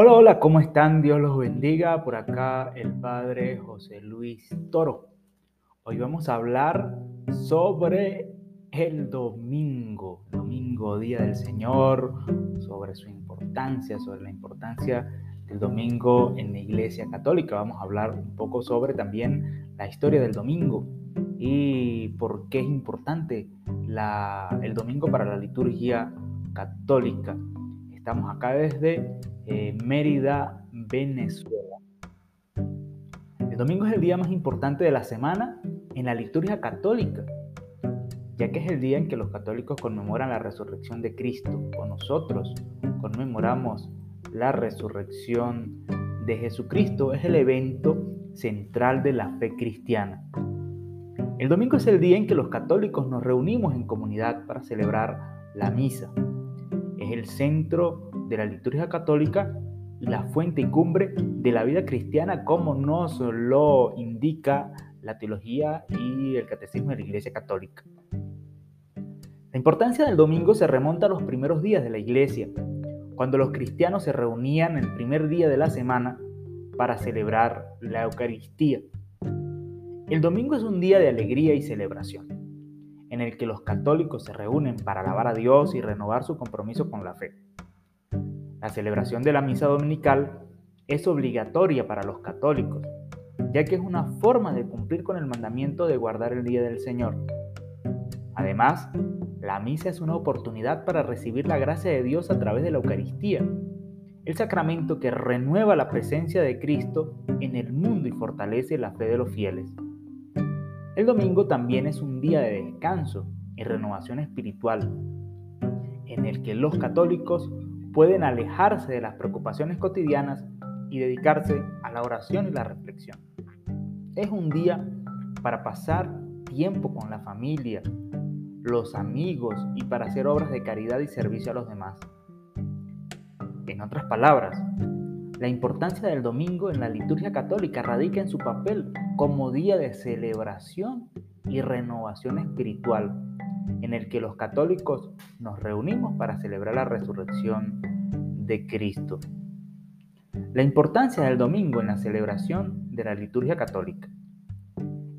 Hola, hola, ¿cómo están? Dios los bendiga. Por acá el Padre José Luis Toro. Hoy vamos a hablar sobre el domingo, domingo, Día del Señor, sobre su importancia, sobre la importancia del domingo en la Iglesia Católica. Vamos a hablar un poco sobre también la historia del domingo y por qué es importante el domingo para la liturgia católica. Estamos acá desde eh, Mérida, Venezuela. El domingo es el día más importante de la semana en la liturgia católica, ya que es el día en que los católicos conmemoran la resurrección de Cristo, o nosotros conmemoramos la resurrección de Jesucristo. Es el evento central de la fe cristiana. El domingo es el día en que los católicos nos reunimos en comunidad para celebrar la misa es el centro de la liturgia católica la fuente y cumbre de la vida cristiana como nos lo indica la teología y el catecismo de la Iglesia Católica. La importancia del domingo se remonta a los primeros días de la Iglesia, cuando los cristianos se reunían el primer día de la semana para celebrar la Eucaristía. El domingo es un día de alegría y celebración en el que los católicos se reúnen para alabar a Dios y renovar su compromiso con la fe. La celebración de la misa dominical es obligatoria para los católicos, ya que es una forma de cumplir con el mandamiento de guardar el día del Señor. Además, la misa es una oportunidad para recibir la gracia de Dios a través de la Eucaristía, el sacramento que renueva la presencia de Cristo en el mundo y fortalece la fe de los fieles. El domingo también es un día de descanso y renovación espiritual, en el que los católicos pueden alejarse de las preocupaciones cotidianas y dedicarse a la oración y la reflexión. Es un día para pasar tiempo con la familia, los amigos y para hacer obras de caridad y servicio a los demás. En otras palabras, la importancia del domingo en la liturgia católica radica en su papel como día de celebración y renovación espiritual, en el que los católicos nos reunimos para celebrar la resurrección de Cristo. La importancia del domingo en la celebración de la liturgia católica.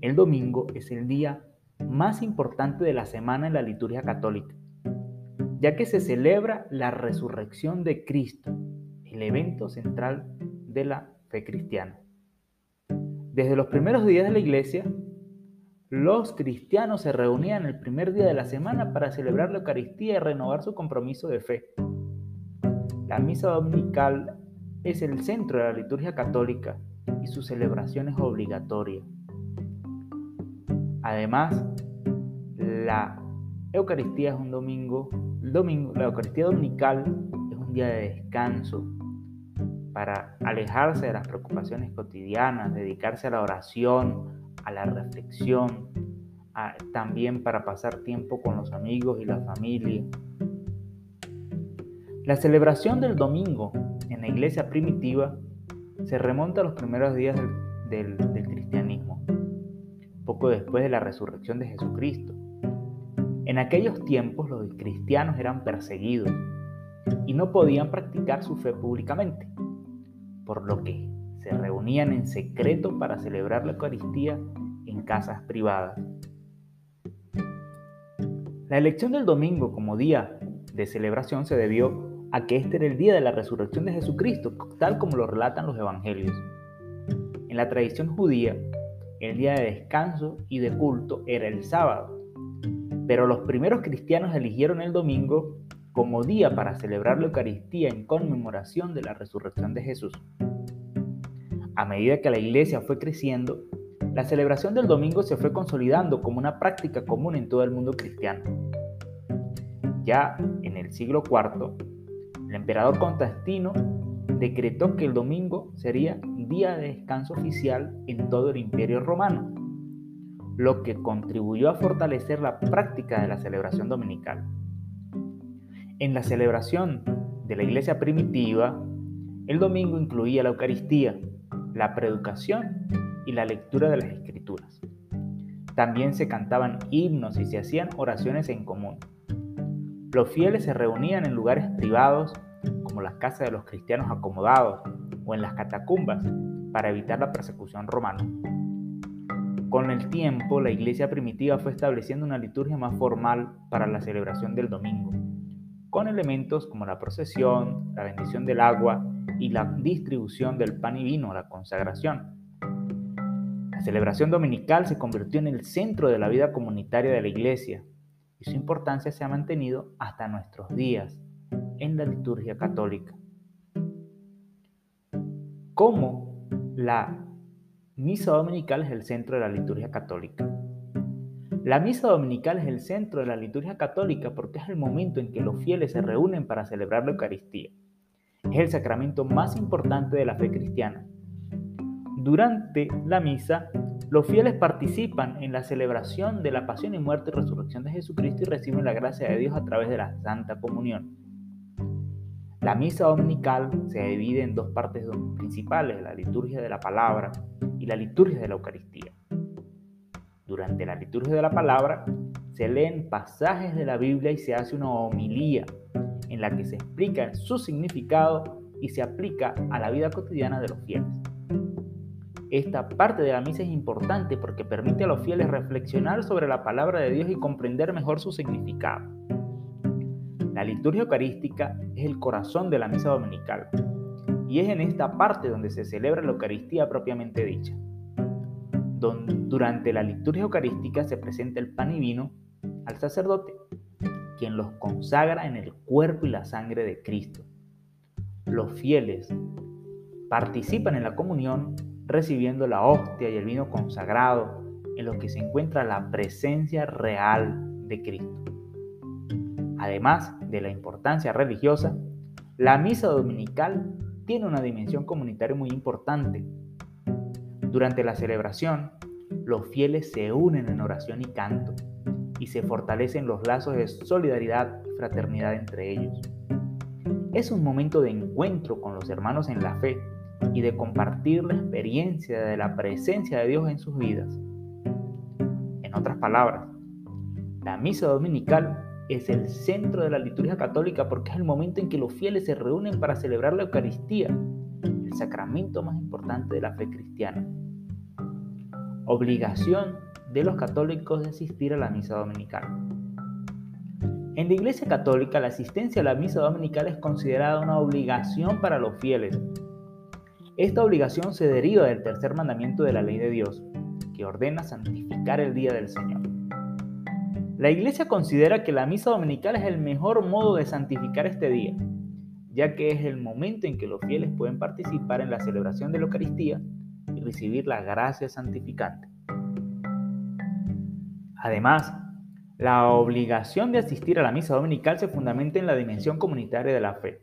El domingo es el día más importante de la semana en la liturgia católica, ya que se celebra la resurrección de Cristo el evento central de la fe cristiana. Desde los primeros días de la iglesia, los cristianos se reunían el primer día de la semana para celebrar la Eucaristía y renovar su compromiso de fe. La misa dominical es el centro de la liturgia católica y su celebración es obligatoria. Además, la Eucaristía es un domingo, domingo, la Eucaristía dominical es un día de descanso, para alejarse de las preocupaciones cotidianas, dedicarse a la oración, a la reflexión, también para pasar tiempo con los amigos y la familia. La celebración del domingo en la iglesia primitiva se remonta a los primeros días del cristianismo, poco después de la resurrección de Jesucristo. En aquellos tiempos los cristianos eran perseguidos y no podían practicar su fe públicamente por lo que se reunían en secreto para celebrar la Eucaristía en casas privadas. La elección del domingo como día de celebración se debió a que este era el día de la resurrección de Jesucristo, tal como lo relatan los evangelios. En la tradición judía, el día de descanso y de culto era el sábado, pero los primeros cristianos eligieron el domingo como día para celebrar la Eucaristía en conmemoración de la resurrección de Jesús. A medida que la iglesia fue creciendo, la celebración del domingo se fue consolidando como una práctica común en todo el mundo cristiano. Ya en el siglo IV, el emperador Constantino decretó que el domingo sería día de descanso oficial en todo el imperio romano, lo que contribuyó a fortalecer la práctica de la celebración dominical. En la celebración de la iglesia primitiva, el domingo incluía la Eucaristía, la preeducación y la lectura de las escrituras. También se cantaban himnos y se hacían oraciones en común. Los fieles se reunían en lugares privados como las casas de los cristianos acomodados o en las catacumbas, para evitar la persecución romana. Con el tiempo, la iglesia primitiva fue estableciendo una liturgia más formal para la celebración del domingo, con elementos como la procesión, la bendición del agua y la distribución del pan y vino, la consagración. La celebración dominical se convirtió en el centro de la vida comunitaria de la iglesia y su importancia se ha mantenido hasta nuestros días en la liturgia católica. ¿Cómo la misa dominical es el centro de la liturgia católica? La misa dominical es el centro de la liturgia católica porque es el momento en que los fieles se reúnen para celebrar la Eucaristía. Es el sacramento más importante de la fe cristiana. Durante la misa, los fieles participan en la celebración de la pasión y muerte y resurrección de Jesucristo y reciben la gracia de Dios a través de la Santa Comunión. La misa dominical se divide en dos partes principales, la liturgia de la palabra y la liturgia de la Eucaristía. Durante la liturgia de la palabra se leen pasajes de la Biblia y se hace una homilía en la que se explica su significado y se aplica a la vida cotidiana de los fieles. Esta parte de la misa es importante porque permite a los fieles reflexionar sobre la palabra de Dios y comprender mejor su significado. La liturgia eucarística es el corazón de la misa dominical y es en esta parte donde se celebra la Eucaristía propiamente dicha. Durante la liturgia eucarística se presenta el pan y vino al sacerdote, quien los consagra en el cuerpo y la sangre de Cristo. Los fieles participan en la comunión recibiendo la hostia y el vino consagrado en los que se encuentra la presencia real de Cristo. Además de la importancia religiosa, la misa dominical tiene una dimensión comunitaria muy importante. Durante la celebración, los fieles se unen en oración y canto y se fortalecen los lazos de solidaridad y fraternidad entre ellos. Es un momento de encuentro con los hermanos en la fe y de compartir la experiencia de la presencia de Dios en sus vidas. En otras palabras, la misa dominical es el centro de la liturgia católica porque es el momento en que los fieles se reúnen para celebrar la Eucaristía, el sacramento más importante de la fe cristiana. Obligación de los católicos de asistir a la misa dominical. En la Iglesia Católica la asistencia a la misa dominical es considerada una obligación para los fieles. Esta obligación se deriva del tercer mandamiento de la ley de Dios, que ordena santificar el día del Señor. La Iglesia considera que la misa dominical es el mejor modo de santificar este día, ya que es el momento en que los fieles pueden participar en la celebración de la Eucaristía recibir la gracia santificante. Además, la obligación de asistir a la misa dominical se fundamenta en la dimensión comunitaria de la fe.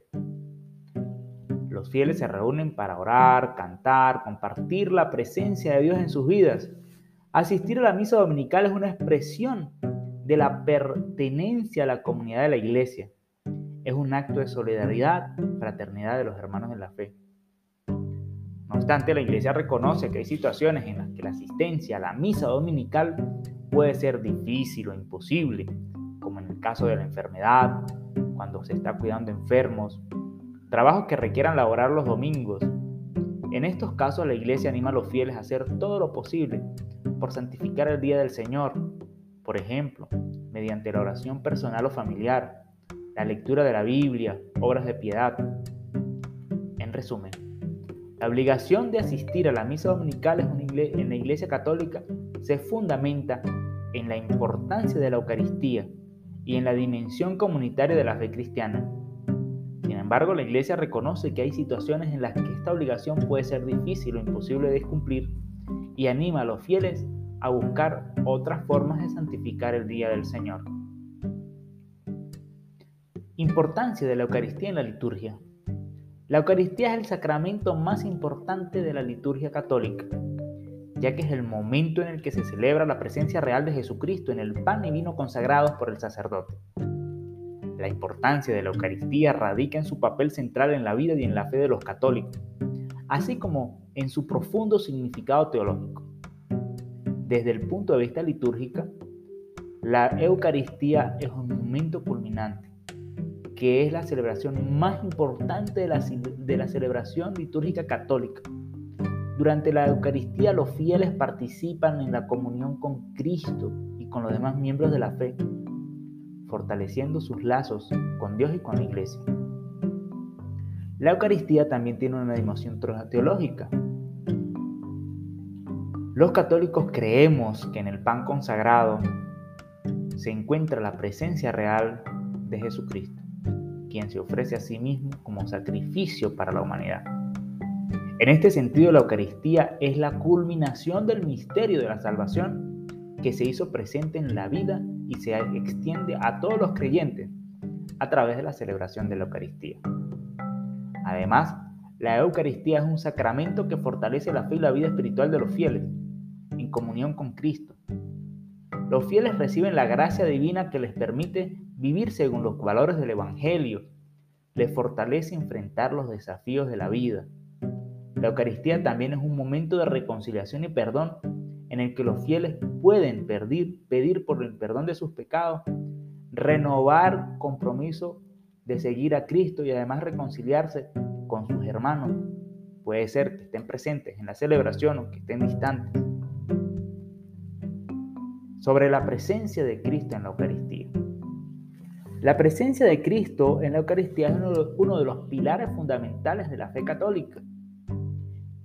Los fieles se reúnen para orar, cantar, compartir la presencia de Dios en sus vidas. Asistir a la misa dominical es una expresión de la pertenencia a la comunidad de la iglesia. Es un acto de solidaridad, fraternidad de los hermanos en la fe. No obstante, la iglesia reconoce que hay situaciones en las que la asistencia a la misa dominical puede ser difícil o imposible, como en el caso de la enfermedad, cuando se está cuidando enfermos, trabajos que requieran laborar los domingos. En estos casos la iglesia anima a los fieles a hacer todo lo posible por santificar el día del Señor, por ejemplo, mediante la oración personal o familiar, la lectura de la Biblia, obras de piedad. En resumen, la obligación de asistir a la misa dominical en la Iglesia Católica se fundamenta en la importancia de la Eucaristía y en la dimensión comunitaria de la fe cristiana. Sin embargo, la Iglesia reconoce que hay situaciones en las que esta obligación puede ser difícil o imposible de cumplir y anima a los fieles a buscar otras formas de santificar el día del Señor. Importancia de la Eucaristía en la liturgia. La Eucaristía es el sacramento más importante de la liturgia católica, ya que es el momento en el que se celebra la presencia real de Jesucristo en el pan y vino consagrados por el sacerdote. La importancia de la Eucaristía radica en su papel central en la vida y en la fe de los católicos, así como en su profundo significado teológico. Desde el punto de vista litúrgico, la Eucaristía es un momento culminante que es la celebración más importante de la, de la celebración litúrgica católica. Durante la Eucaristía los fieles participan en la comunión con Cristo y con los demás miembros de la fe, fortaleciendo sus lazos con Dios y con la Iglesia. La Eucaristía también tiene una dimensión teológica. Los católicos creemos que en el pan consagrado se encuentra la presencia real de Jesucristo, quien se ofrece a sí mismo como sacrificio para la humanidad. En este sentido, la Eucaristía es la culminación del misterio de la salvación que se hizo presente en la vida y se extiende a todos los creyentes a través de la celebración de la Eucaristía. Además, la Eucaristía es un sacramento que fortalece la fe y la vida espiritual de los fieles, en comunión con Cristo. Los fieles reciben la gracia divina que les permite vivir según los valores del Evangelio, les fortalece enfrentar los desafíos de la vida. La Eucaristía también es un momento de reconciliación y perdón en el que los fieles pueden pedir, pedir por el perdón de sus pecados, renovar compromiso de seguir a Cristo y además reconciliarse con sus hermanos. Puede ser que estén presentes en la celebración o que estén distantes. Sobre la presencia de Cristo en la Eucaristía. La presencia de Cristo en la Eucaristía es uno de los pilares fundamentales de la fe católica.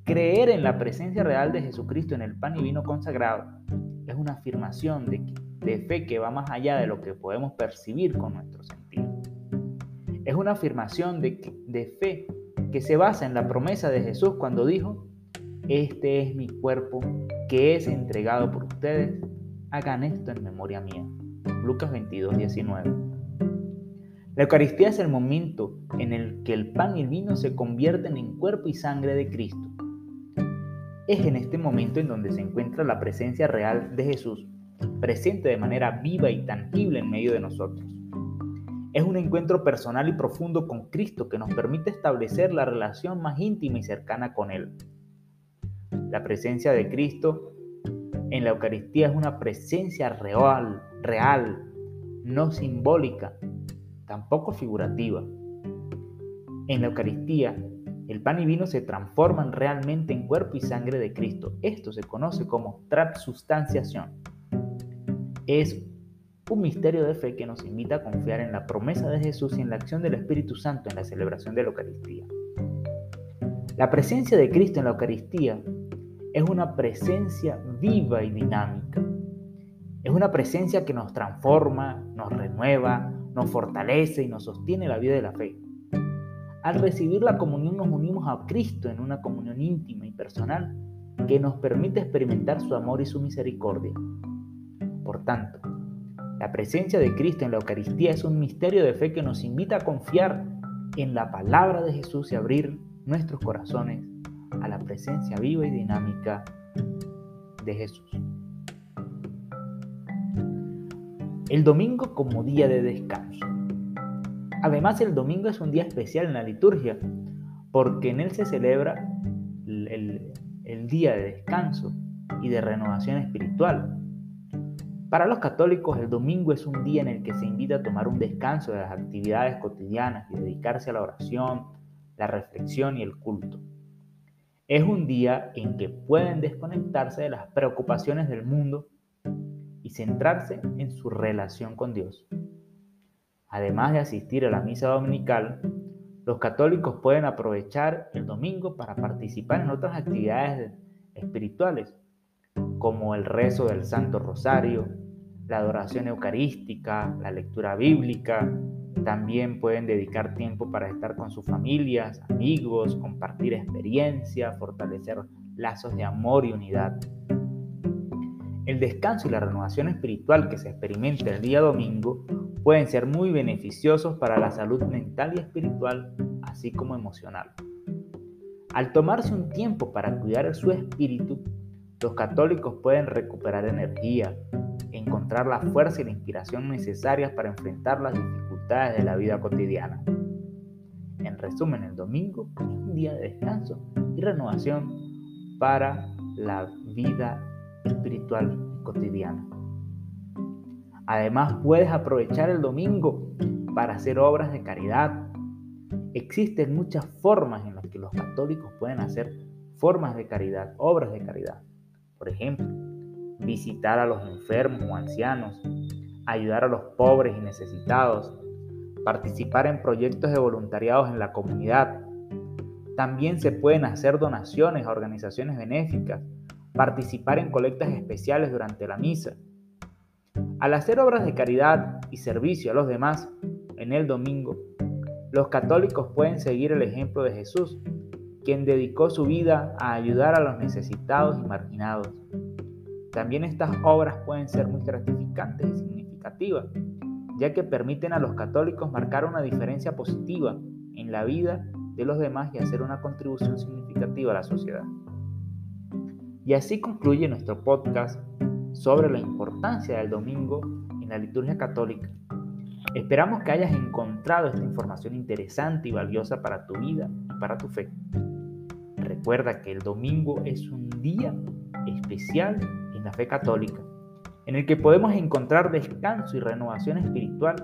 Creer en la presencia real de Jesucristo en el pan y vino consagrado es una afirmación de, fe que va más allá de lo que podemos percibir con nuestros sentidos. Es una afirmación de, de fe que se basa en la promesa de Jesús cuando dijo, este es mi cuerpo que es entregado por ustedes, hagan esto en memoria mía. Lucas 22, 19. La Eucaristía es el momento en el que el pan y el vino se convierten en cuerpo y sangre de Cristo. Es en este momento en donde se encuentra la presencia real de Jesús, presente de manera viva y tangible en medio de nosotros. Es un encuentro personal y profundo con Cristo que nos permite establecer la relación más íntima y cercana con Él. La presencia de Cristo en la Eucaristía es una presencia real, real, no simbólica, tampoco figurativa. En la Eucaristía, el pan y vino se transforman realmente en cuerpo y sangre de Cristo. Esto se conoce como transubstanciación. Es un misterio de fe que nos invita a confiar en la promesa de Jesús y en la acción del Espíritu Santo en la celebración de la Eucaristía. La presencia de Cristo en la Eucaristía es una presencia viva y dinámica. Es una presencia que nos transforma, nos renueva, nos fortalece y nos sostiene la vida de la fe. Al recibir la comunión nos unimos a Cristo en una comunión íntima y personal que nos permite experimentar su amor y su misericordia. Por tanto, la presencia de Cristo en la Eucaristía es un misterio de fe que nos invita a confiar en la palabra de Jesús y abrir nuestros corazones a la presencia viva y dinámica de Jesús. El domingo como día de descanso. Además, el domingo es un día especial en la liturgia porque en él se celebra el, día de descanso y de renovación espiritual para los católicos, el domingo es un día en el que se invita a tomar un descanso de las actividades cotidianas y dedicarse a la oración, la reflexión y el culto. Es un día en que pueden desconectarse de las preocupaciones del mundo y centrarse en su relación con Dios. Además de asistir a la misa dominical, los católicos pueden aprovechar el domingo para participar en otras actividades espirituales como el rezo del Santo Rosario, la adoración eucarística, la lectura bíblica. También pueden dedicar tiempo para estar con sus familias, amigos, compartir experiencias, fortalecer lazos de amor y unidad. El descanso y la renovación espiritual que se experimenta el día domingo pueden ser muy beneficiosos para la salud mental y espiritual, así como emocional. Al tomarse un tiempo para cuidar su espíritu, los católicos pueden recuperar energía, encontrar la fuerza y la inspiración necesarias para enfrentar las dificultades de la vida cotidiana. En resumen, el domingo es un día de descanso y renovación para la vida espiritual cotidiana. Además, puedes aprovechar el domingo para hacer obras de caridad. Existen muchas formas en las que los católicos pueden hacer formas de caridad, obras de caridad. Por ejemplo, visitar a los enfermos o ancianos, ayudar a los pobres y necesitados, participar en proyectos de voluntariados en la comunidad. También se pueden hacer donaciones a organizaciones benéficas, participar en colectas especiales durante la misa. Al hacer obras de caridad y servicio a los demás en el domingo, los católicos pueden seguir el ejemplo de Jesús, quien dedicó su vida a ayudar a los necesitados y marginados. También estas obras pueden ser muy gratificantes y significativas, ya que permiten a los católicos marcar una diferencia positiva en la vida de los demás y hacer una contribución significativa a la sociedad. Y así concluye nuestro podcast sobre la importancia del domingo en la liturgia católica. Esperamos que hayas encontrado esta información interesante y valiosa para tu vida y para tu fe. Recuerda que el domingo es un día especial en la fe católica en el que podemos encontrar descanso y renovación espiritual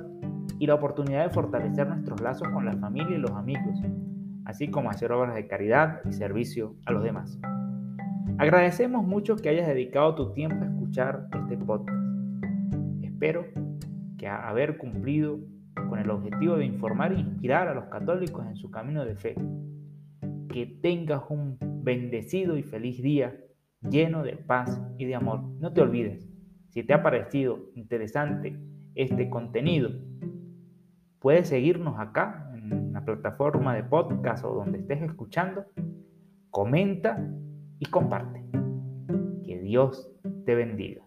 y la oportunidad de fortalecer nuestros lazos con la familia y los amigos, así como hacer obras de caridad y servicio a los demás. Agradecemos mucho que hayas dedicado tu tiempo a escuchar este podcast. Espero que haber cumplido con el objetivo de informar e inspirar a los católicos en su camino de fe. Que tengas un bendecido y feliz día lleno de paz y de amor. No te olvides, si te ha parecido interesante este contenido, puedes seguirnos acá en la plataforma de podcast o donde estés escuchando. Comenta y comparte. Que Dios te bendiga.